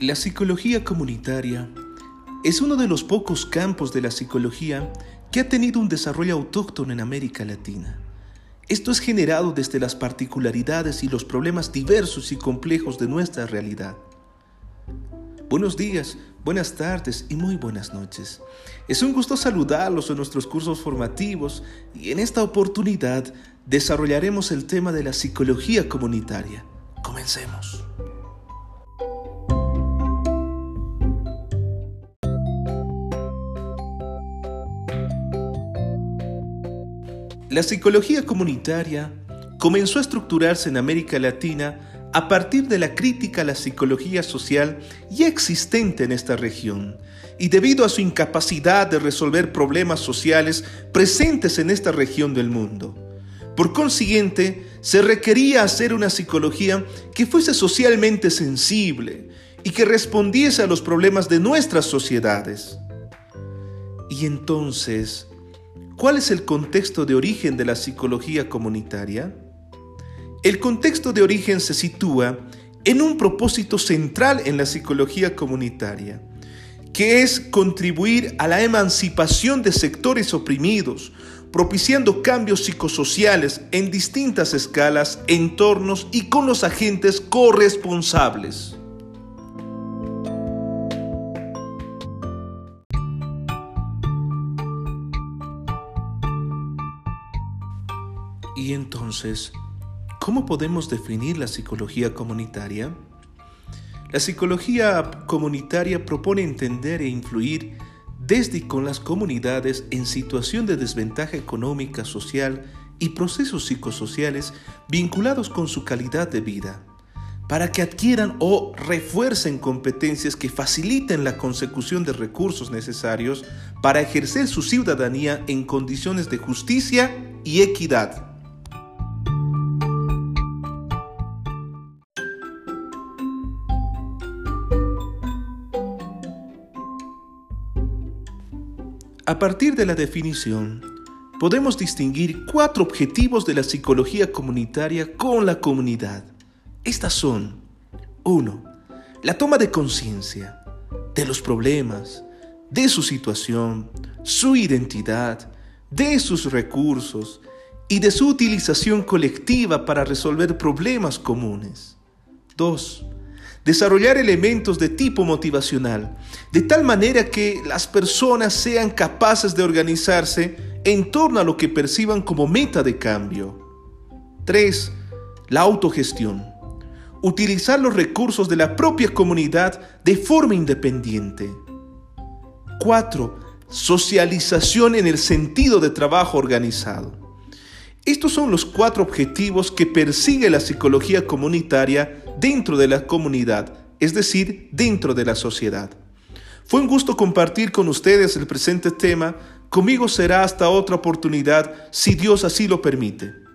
La psicología comunitaria es uno de los pocos campos de la psicología que ha tenido un desarrollo autóctono en América Latina. Esto es generado desde las particularidades y los problemas diversos y complejos de nuestra realidad. Buenos días, buenas tardes y muy buenas noches. Es un gusto saludarlos en nuestros cursos formativos y en esta oportunidad desarrollaremos el tema de la psicología comunitaria. Comencemos. La psicología comunitaria comenzó a estructurarse en América Latina a partir de la crítica a la psicología social ya existente en esta región y debido a su incapacidad de resolver problemas sociales presentes en esta región del mundo. Por consiguiente, se requería hacer una psicología que fuese socialmente sensible y que respondiese a los problemas de nuestras sociedades. Y entonces, ¿Cuál es el contexto de origen de la psicología comunitaria? El contexto de origen se sitúa en un propósito central en la psicología comunitaria, que es contribuir a la emancipación de sectores oprimidos, propiciando cambios psicosociales en distintas escalas, entornos y con los agentes corresponsables. Y entonces, ¿cómo podemos definir la psicología comunitaria? La psicología comunitaria propone entender e influir desde y con las comunidades en situación de desventaja económica, social y procesos psicosociales vinculados con su calidad de vida, para que adquieran o refuercen competencias que faciliten la consecución de recursos necesarios para ejercer su ciudadanía en condiciones de justicia y equidad. A partir de la definición, podemos distinguir cuatro objetivos de la psicología comunitaria con la comunidad. Estas son 1. La toma de conciencia de los problemas, de su situación, su identidad, de sus recursos y de su utilización colectiva para resolver problemas comunes. 2 desarrollar elementos de tipo motivacional, de tal manera que las personas sean capaces de organizarse en torno a lo que perciban como meta de cambio. 3. La autogestión. Utilizar los recursos de la propia comunidad de forma independiente. 4. Socialización en el sentido de trabajo organizado. Estos son los cuatro objetivos que persigue la psicología comunitaria dentro de la comunidad, es decir, dentro de la sociedad. Fue un gusto compartir con ustedes el presente tema. Conmigo será hasta otra oportunidad, si Dios así lo permite.